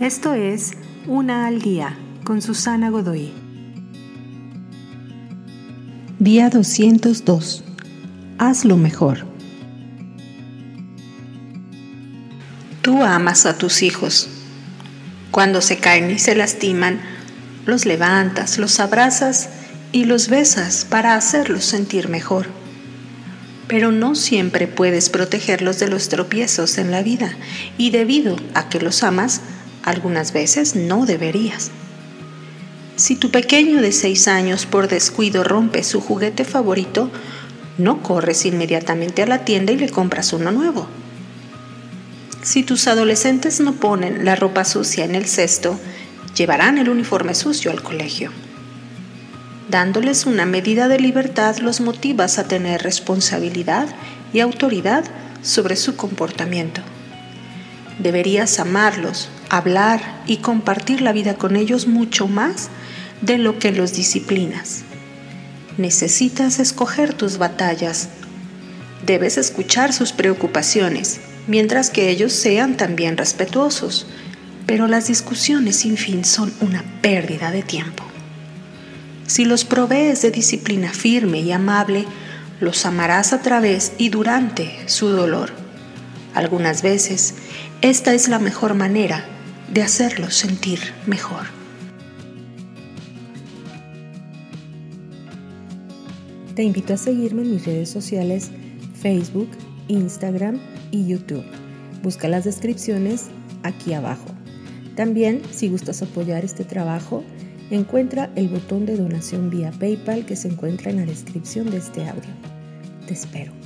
Esto es Una al Día con Susana Godoy. Día 202. Hazlo mejor. Tú amas a tus hijos. Cuando se caen y se lastiman, los levantas, los abrazas y los besas para hacerlos sentir mejor. Pero no siempre puedes protegerlos de los tropiezos en la vida y debido a que los amas, algunas veces no deberías. Si tu pequeño de 6 años por descuido rompe su juguete favorito, no corres inmediatamente a la tienda y le compras uno nuevo. Si tus adolescentes no ponen la ropa sucia en el cesto, llevarán el uniforme sucio al colegio. Dándoles una medida de libertad los motivas a tener responsabilidad y autoridad sobre su comportamiento. Deberías amarlos, hablar y compartir la vida con ellos mucho más de lo que los disciplinas. Necesitas escoger tus batallas. Debes escuchar sus preocupaciones, mientras que ellos sean también respetuosos. Pero las discusiones sin fin son una pérdida de tiempo. Si los provees de disciplina firme y amable, los amarás a través y durante su dolor. Algunas veces, esta es la mejor manera de hacerlos sentir mejor. Te invito a seguirme en mis redes sociales Facebook, Instagram y YouTube. Busca las descripciones aquí abajo. También, si gustas apoyar este trabajo, encuentra el botón de donación vía PayPal que se encuentra en la descripción de este audio. Te espero.